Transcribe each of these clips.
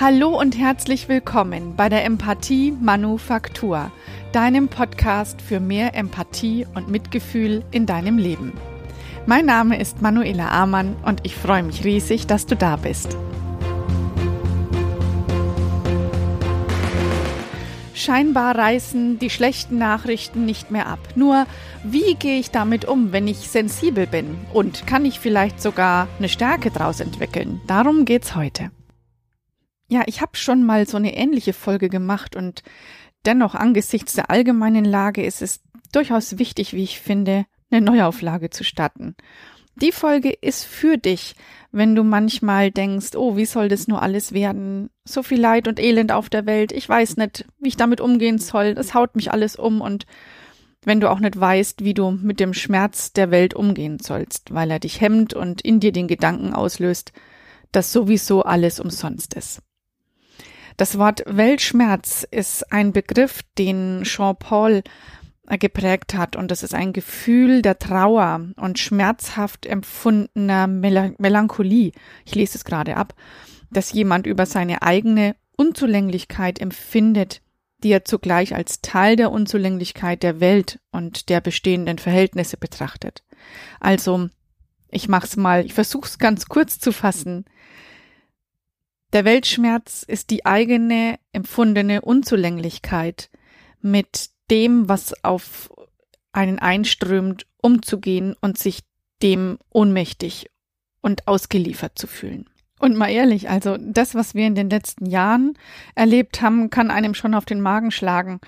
Hallo und herzlich willkommen bei der Empathie Manufaktur, deinem Podcast für mehr Empathie und Mitgefühl in deinem Leben. Mein Name ist Manuela Amann und ich freue mich riesig, dass du da bist. Scheinbar reißen die schlechten Nachrichten nicht mehr ab. Nur, wie gehe ich damit um, wenn ich sensibel bin? Und kann ich vielleicht sogar eine Stärke daraus entwickeln? Darum geht's heute. Ja, ich habe schon mal so eine ähnliche Folge gemacht und dennoch angesichts der allgemeinen Lage ist es durchaus wichtig, wie ich finde, eine Neuauflage zu starten. Die Folge ist für dich, wenn du manchmal denkst, oh, wie soll das nur alles werden? So viel Leid und Elend auf der Welt, ich weiß nicht, wie ich damit umgehen soll, es haut mich alles um und wenn du auch nicht weißt, wie du mit dem Schmerz der Welt umgehen sollst, weil er dich hemmt und in dir den Gedanken auslöst, dass sowieso alles umsonst ist. Das Wort Weltschmerz ist ein Begriff, den Jean-Paul geprägt hat. Und das ist ein Gefühl der Trauer und schmerzhaft empfundener Mel Melancholie. Ich lese es gerade ab, dass jemand über seine eigene Unzulänglichkeit empfindet, die er zugleich als Teil der Unzulänglichkeit der Welt und der bestehenden Verhältnisse betrachtet. Also, ich mach's mal, ich versuch's ganz kurz zu fassen. Der Weltschmerz ist die eigene empfundene Unzulänglichkeit, mit dem, was auf einen einströmt, umzugehen und sich dem ohnmächtig und ausgeliefert zu fühlen. Und mal ehrlich, also das, was wir in den letzten Jahren erlebt haben, kann einem schon auf den Magen schlagen.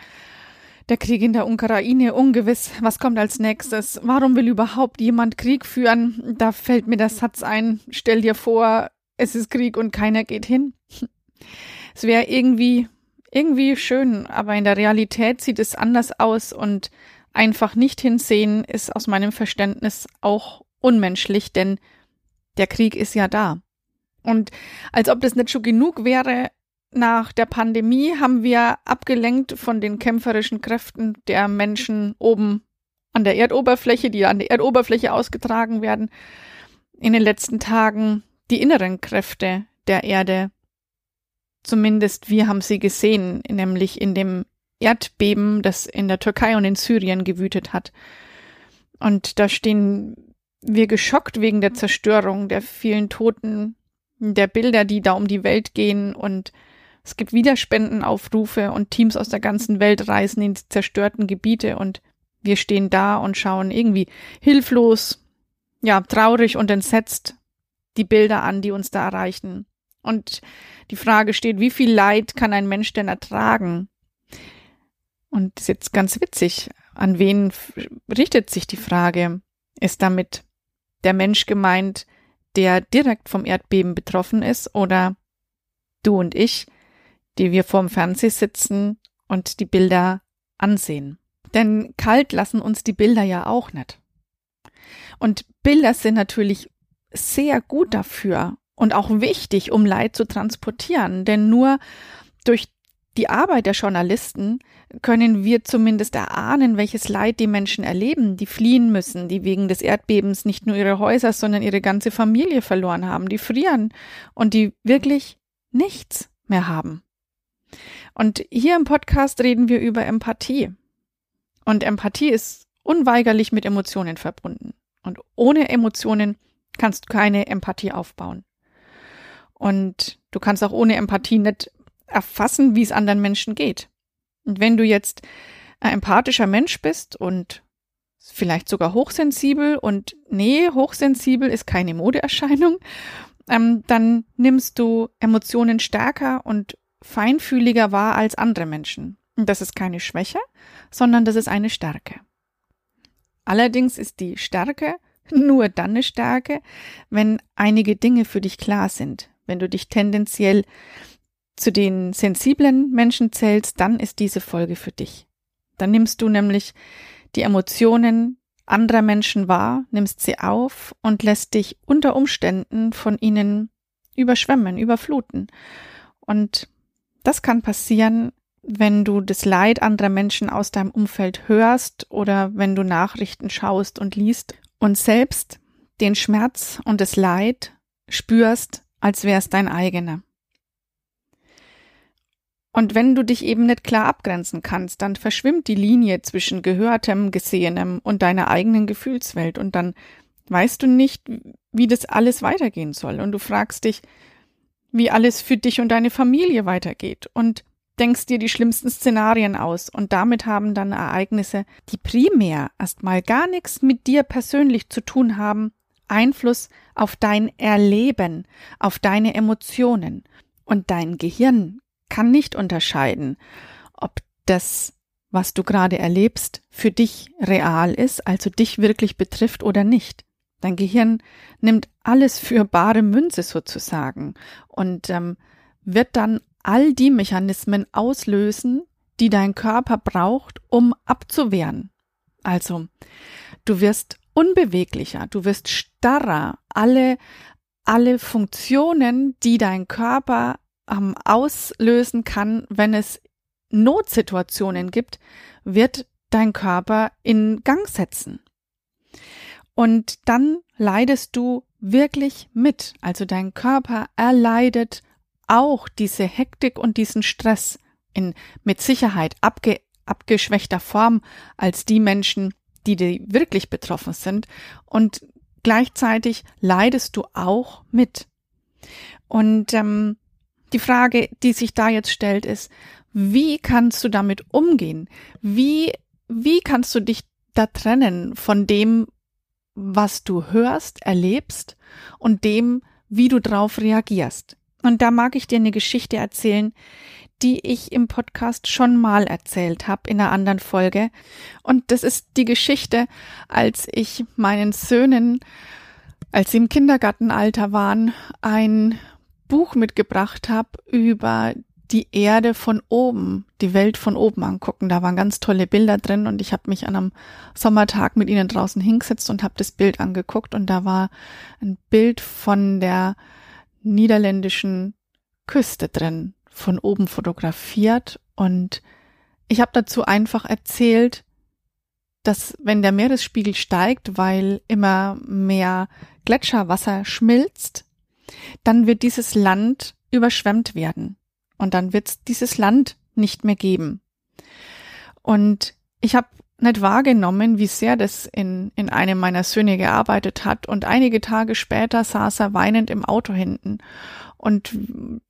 Der Krieg in der Ukraine, ungewiss, was kommt als nächstes? Warum will überhaupt jemand Krieg führen? Da fällt mir der Satz ein, stell dir vor, es ist Krieg und keiner geht hin. Es wäre irgendwie irgendwie schön, aber in der Realität sieht es anders aus und einfach nicht hinsehen ist aus meinem Verständnis auch unmenschlich, denn der Krieg ist ja da. Und als ob das nicht schon genug wäre, nach der Pandemie haben wir abgelenkt von den kämpferischen Kräften der Menschen oben an der Erdoberfläche, die an der Erdoberfläche ausgetragen werden, in den letzten Tagen die inneren Kräfte der Erde. Zumindest wir haben sie gesehen, nämlich in dem Erdbeben, das in der Türkei und in Syrien gewütet hat. Und da stehen wir geschockt wegen der Zerstörung, der vielen Toten, der Bilder, die da um die Welt gehen. Und es gibt Widerspendenaufrufe und Teams aus der ganzen Welt reisen in die zerstörten Gebiete. Und wir stehen da und schauen irgendwie hilflos, ja, traurig und entsetzt die Bilder an, die uns da erreichen. Und die Frage steht, wie viel Leid kann ein Mensch denn ertragen? Und das ist jetzt ganz witzig. An wen richtet sich die Frage? Ist damit der Mensch gemeint, der direkt vom Erdbeben betroffen ist oder du und ich, die wir vorm Fernseher sitzen und die Bilder ansehen? Denn kalt lassen uns die Bilder ja auch nicht. Und Bilder sind natürlich sehr gut dafür, und auch wichtig, um Leid zu transportieren. Denn nur durch die Arbeit der Journalisten können wir zumindest erahnen, welches Leid die Menschen erleben, die fliehen müssen, die wegen des Erdbebens nicht nur ihre Häuser, sondern ihre ganze Familie verloren haben, die frieren und die wirklich nichts mehr haben. Und hier im Podcast reden wir über Empathie. Und Empathie ist unweigerlich mit Emotionen verbunden. Und ohne Emotionen kannst du keine Empathie aufbauen. Und du kannst auch ohne Empathie nicht erfassen, wie es anderen Menschen geht. Und wenn du jetzt ein empathischer Mensch bist und vielleicht sogar hochsensibel und nee, hochsensibel ist keine Modeerscheinung, ähm, dann nimmst du Emotionen stärker und feinfühliger wahr als andere Menschen. Und das ist keine Schwäche, sondern das ist eine Stärke. Allerdings ist die Stärke nur dann eine Stärke, wenn einige Dinge für dich klar sind, wenn du dich tendenziell zu den sensiblen Menschen zählst, dann ist diese Folge für dich. Dann nimmst du nämlich die Emotionen anderer Menschen wahr, nimmst sie auf und lässt dich unter Umständen von ihnen überschwemmen, überfluten. Und das kann passieren, wenn du das Leid anderer Menschen aus deinem Umfeld hörst oder wenn du Nachrichten schaust und liest und selbst den Schmerz und das Leid spürst als wär's dein eigener. Und wenn du dich eben nicht klar abgrenzen kannst, dann verschwimmt die Linie zwischen Gehörtem, Gesehenem und deiner eigenen Gefühlswelt und dann weißt du nicht, wie das alles weitergehen soll und du fragst dich, wie alles für dich und deine Familie weitergeht und denkst dir die schlimmsten Szenarien aus und damit haben dann Ereignisse, die primär erstmal gar nichts mit dir persönlich zu tun haben, Einfluss auf dein Erleben, auf deine Emotionen. Und dein Gehirn kann nicht unterscheiden, ob das, was du gerade erlebst, für dich real ist, also dich wirklich betrifft oder nicht. Dein Gehirn nimmt alles für bare Münze sozusagen und ähm, wird dann all die Mechanismen auslösen, die dein Körper braucht, um abzuwehren. Also, du wirst unbeweglicher, du wirst starrer, alle, alle Funktionen, die dein Körper ähm, auslösen kann, wenn es Notsituationen gibt, wird dein Körper in Gang setzen. Und dann leidest du wirklich mit. Also dein Körper erleidet auch diese Hektik und diesen Stress in mit Sicherheit abge, abgeschwächter Form als die Menschen, die, die wirklich betroffen sind. Und gleichzeitig leidest du auch mit. Und ähm, die Frage, die sich da jetzt stellt, ist, wie kannst du damit umgehen? Wie, wie kannst du dich da trennen von dem, was du hörst, erlebst und dem, wie du drauf reagierst? Und da mag ich dir eine Geschichte erzählen, die ich im Podcast schon mal erzählt habe in einer anderen Folge. Und das ist die Geschichte, als ich meinen Söhnen, als sie im Kindergartenalter waren, ein Buch mitgebracht habe über die Erde von oben, die Welt von oben angucken. Da waren ganz tolle Bilder drin und ich habe mich an einem Sommertag mit ihnen draußen hingesetzt und habe das Bild angeguckt und da war ein Bild von der niederländischen Küste drin, von oben fotografiert und ich habe dazu einfach erzählt, dass wenn der Meeresspiegel steigt, weil immer mehr Gletscherwasser schmilzt, dann wird dieses Land überschwemmt werden. Und dann wird es dieses Land nicht mehr geben. Und ich habe nicht wahrgenommen, wie sehr das in, in einem meiner Söhne gearbeitet hat. Und einige Tage später saß er weinend im Auto hinten. Und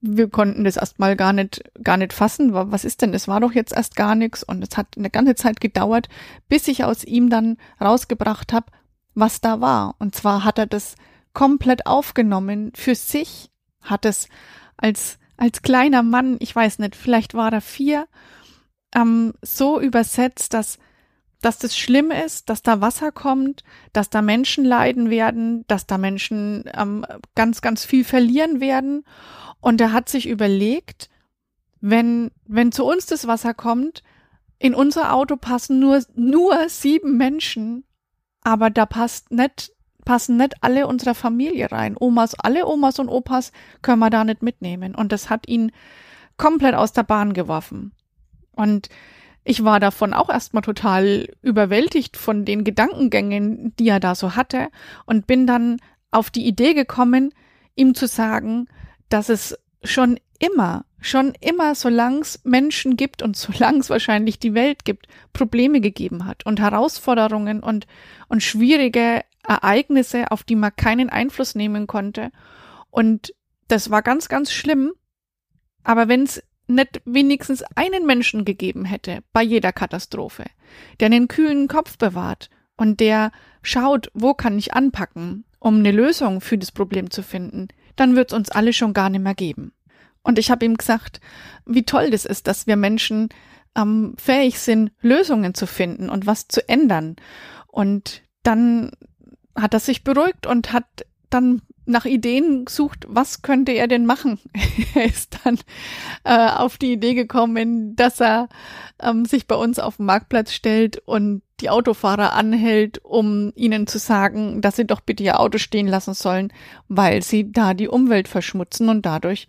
wir konnten das erstmal gar nicht, gar nicht fassen. Was ist denn? Es war doch jetzt erst gar nichts. Und es hat eine ganze Zeit gedauert, bis ich aus ihm dann rausgebracht habe, was da war. Und zwar hat er das komplett aufgenommen für sich, hat es als, als kleiner Mann, ich weiß nicht, vielleicht war er vier, ähm, so übersetzt, dass, dass das schlimm ist, dass da Wasser kommt, dass da Menschen leiden werden, dass da Menschen ähm, ganz, ganz viel verlieren werden. Und er hat sich überlegt, wenn, wenn zu uns das Wasser kommt, in unser Auto passen nur, nur sieben Menschen, aber da passt nicht passen nicht alle unserer Familie rein. Omas, alle Omas und Opas können wir da nicht mitnehmen. Und das hat ihn komplett aus der Bahn geworfen. Und ich war davon auch erstmal total überwältigt von den Gedankengängen, die er da so hatte und bin dann auf die Idee gekommen, ihm zu sagen, dass es schon immer, schon immer, solange es Menschen gibt und solange es wahrscheinlich die Welt gibt, Probleme gegeben hat und Herausforderungen und, und schwierige Ereignisse, auf die man keinen Einfluss nehmen konnte. Und das war ganz, ganz schlimm. Aber wenn es nicht wenigstens einen Menschen gegeben hätte bei jeder Katastrophe, der einen kühlen Kopf bewahrt und der schaut, wo kann ich anpacken, um eine Lösung für das Problem zu finden, dann wird's uns alle schon gar nicht mehr geben. Und ich habe ihm gesagt, wie toll das ist, dass wir Menschen ähm, fähig sind, Lösungen zu finden und was zu ändern. Und dann hat er sich beruhigt und hat dann nach Ideen gesucht, was könnte er denn machen. er ist dann äh, auf die Idee gekommen, dass er ähm, sich bei uns auf den Marktplatz stellt und die Autofahrer anhält, um ihnen zu sagen, dass sie doch bitte ihr Auto stehen lassen sollen, weil sie da die Umwelt verschmutzen und dadurch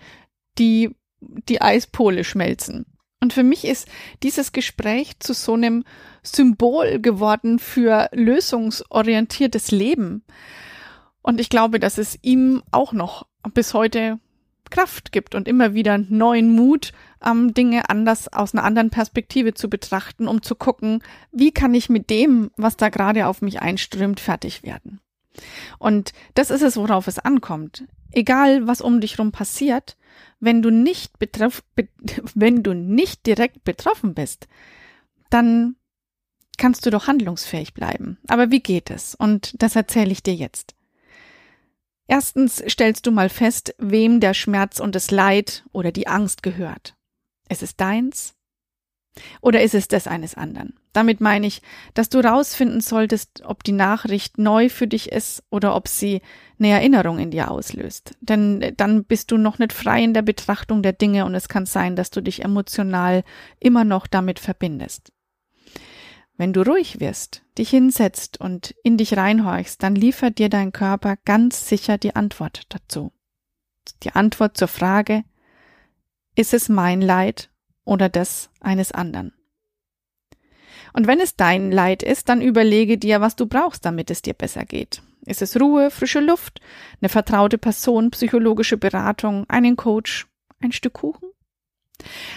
die, die Eispole schmelzen. Und für mich ist dieses Gespräch zu so einem Symbol geworden für lösungsorientiertes Leben. Und ich glaube, dass es ihm auch noch bis heute Kraft gibt und immer wieder neuen Mut, ähm, Dinge anders aus einer anderen Perspektive zu betrachten, um zu gucken, wie kann ich mit dem, was da gerade auf mich einströmt, fertig werden. Und das ist es, worauf es ankommt. Egal, was um dich rum passiert, wenn du nicht betreff, be, wenn du nicht direkt betroffen bist, dann kannst du doch handlungsfähig bleiben. Aber wie geht es? Und das erzähle ich dir jetzt. Erstens stellst du mal fest, wem der Schmerz und das Leid oder die Angst gehört. Ist es deins? Oder ist es das eines anderen? Damit meine ich, dass du rausfinden solltest, ob die Nachricht neu für dich ist oder ob sie eine Erinnerung in dir auslöst. Denn dann bist du noch nicht frei in der Betrachtung der Dinge und es kann sein, dass du dich emotional immer noch damit verbindest. Wenn du ruhig wirst, dich hinsetzt und in dich reinhorchst, dann liefert dir dein Körper ganz sicher die Antwort dazu. Die Antwort zur Frage, ist es mein Leid oder das eines anderen? Und wenn es dein Leid ist, dann überlege dir, was du brauchst, damit es dir besser geht. Ist es Ruhe, frische Luft, eine vertraute Person, psychologische Beratung, einen Coach, ein Stück Kuchen?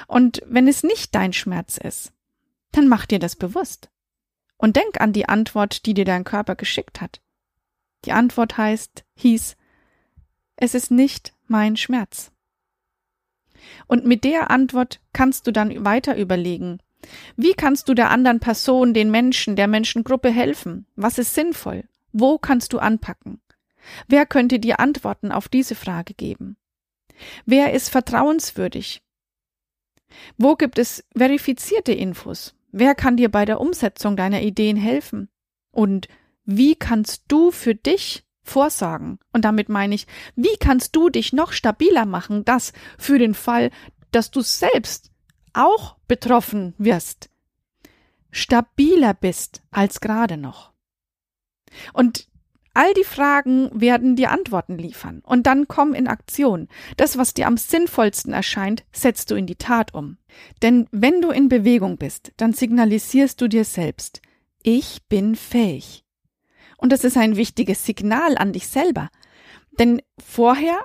Und wenn es nicht dein Schmerz ist, dann mach dir das bewusst. Und denk an die Antwort, die dir dein Körper geschickt hat. Die Antwort heißt, hieß, es ist nicht mein Schmerz. Und mit der Antwort kannst du dann weiter überlegen, wie kannst du der anderen Person, den Menschen, der Menschengruppe helfen? Was ist sinnvoll? Wo kannst du anpacken? Wer könnte dir Antworten auf diese Frage geben? Wer ist vertrauenswürdig? Wo gibt es verifizierte Infos? Wer kann dir bei der Umsetzung deiner Ideen helfen? Und wie kannst du für dich vorsorgen? Und damit meine ich, wie kannst du dich noch stabiler machen, dass für den Fall, dass du selbst auch betroffen wirst, stabiler bist als gerade noch? Und All die Fragen werden dir Antworten liefern. Und dann komm in Aktion. Das, was dir am sinnvollsten erscheint, setzt du in die Tat um. Denn wenn du in Bewegung bist, dann signalisierst du dir selbst, ich bin fähig. Und das ist ein wichtiges Signal an dich selber. Denn vorher,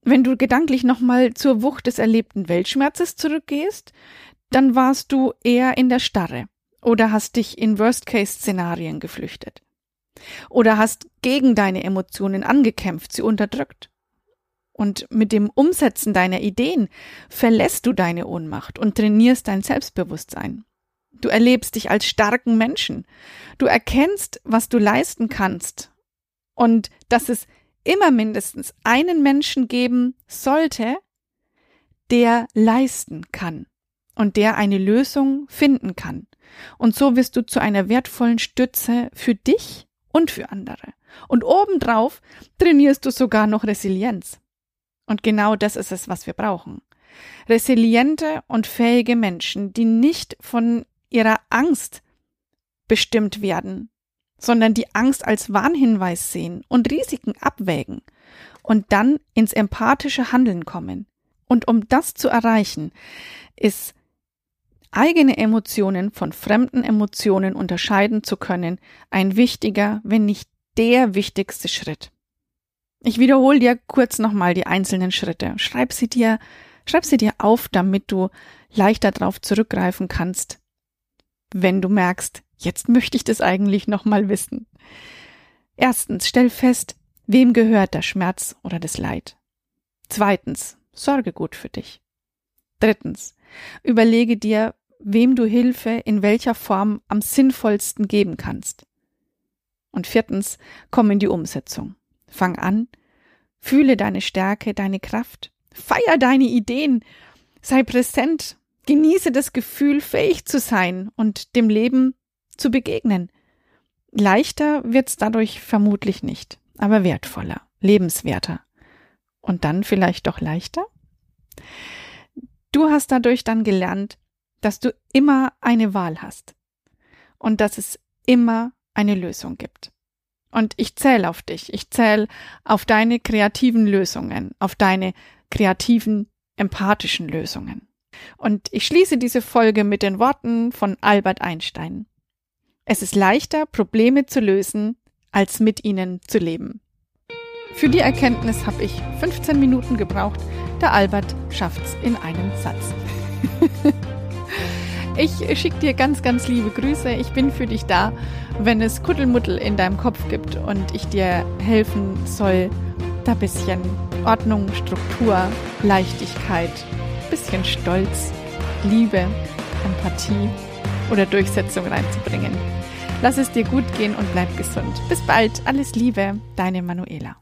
wenn du gedanklich nochmal zur Wucht des erlebten Weltschmerzes zurückgehst, dann warst du eher in der Starre oder hast dich in Worst-Case-Szenarien geflüchtet. Oder hast gegen deine Emotionen angekämpft, sie unterdrückt. Und mit dem Umsetzen deiner Ideen verlässt du deine Ohnmacht und trainierst dein Selbstbewusstsein. Du erlebst dich als starken Menschen. Du erkennst, was du leisten kannst. Und dass es immer mindestens einen Menschen geben sollte, der leisten kann und der eine Lösung finden kann. Und so wirst du zu einer wertvollen Stütze für dich und für andere. Und obendrauf trainierst du sogar noch Resilienz. Und genau das ist es, was wir brauchen. Resiliente und fähige Menschen, die nicht von ihrer Angst bestimmt werden, sondern die Angst als Warnhinweis sehen und Risiken abwägen und dann ins empathische Handeln kommen. Und um das zu erreichen, ist eigene Emotionen von fremden Emotionen unterscheiden zu können, ein wichtiger, wenn nicht der wichtigste Schritt. Ich wiederhole dir kurz nochmal die einzelnen Schritte. Schreib sie dir, schreib sie dir auf, damit du leichter darauf zurückgreifen kannst, wenn du merkst, jetzt möchte ich das eigentlich nochmal wissen. Erstens, stell fest, wem gehört der Schmerz oder das Leid. Zweitens, sorge gut für dich. Drittens, überlege dir, wem du Hilfe in welcher Form am sinnvollsten geben kannst. Und viertens, komm in die Umsetzung. Fang an, fühle deine Stärke, deine Kraft, feier deine Ideen, sei präsent, genieße das Gefühl, fähig zu sein und dem Leben zu begegnen. Leichter wird's dadurch vermutlich nicht, aber wertvoller, lebenswerter. Und dann vielleicht doch leichter? Du hast dadurch dann gelernt, dass du immer eine Wahl hast und dass es immer eine Lösung gibt. Und ich zähle auf dich, ich zähle auf deine kreativen Lösungen, auf deine kreativen, empathischen Lösungen. Und ich schließe diese Folge mit den Worten von Albert Einstein. Es ist leichter, Probleme zu lösen, als mit ihnen zu leben. Für die Erkenntnis habe ich 15 Minuten gebraucht. Der Albert schafft's in einem Satz. ich schicke dir ganz, ganz liebe Grüße. Ich bin für dich da, wenn es Kuddelmuddel in deinem Kopf gibt und ich dir helfen soll, da bisschen Ordnung, Struktur, Leichtigkeit, bisschen Stolz, Liebe, Empathie oder Durchsetzung reinzubringen. Lass es dir gut gehen und bleib gesund. Bis bald. Alles Liebe, deine Manuela.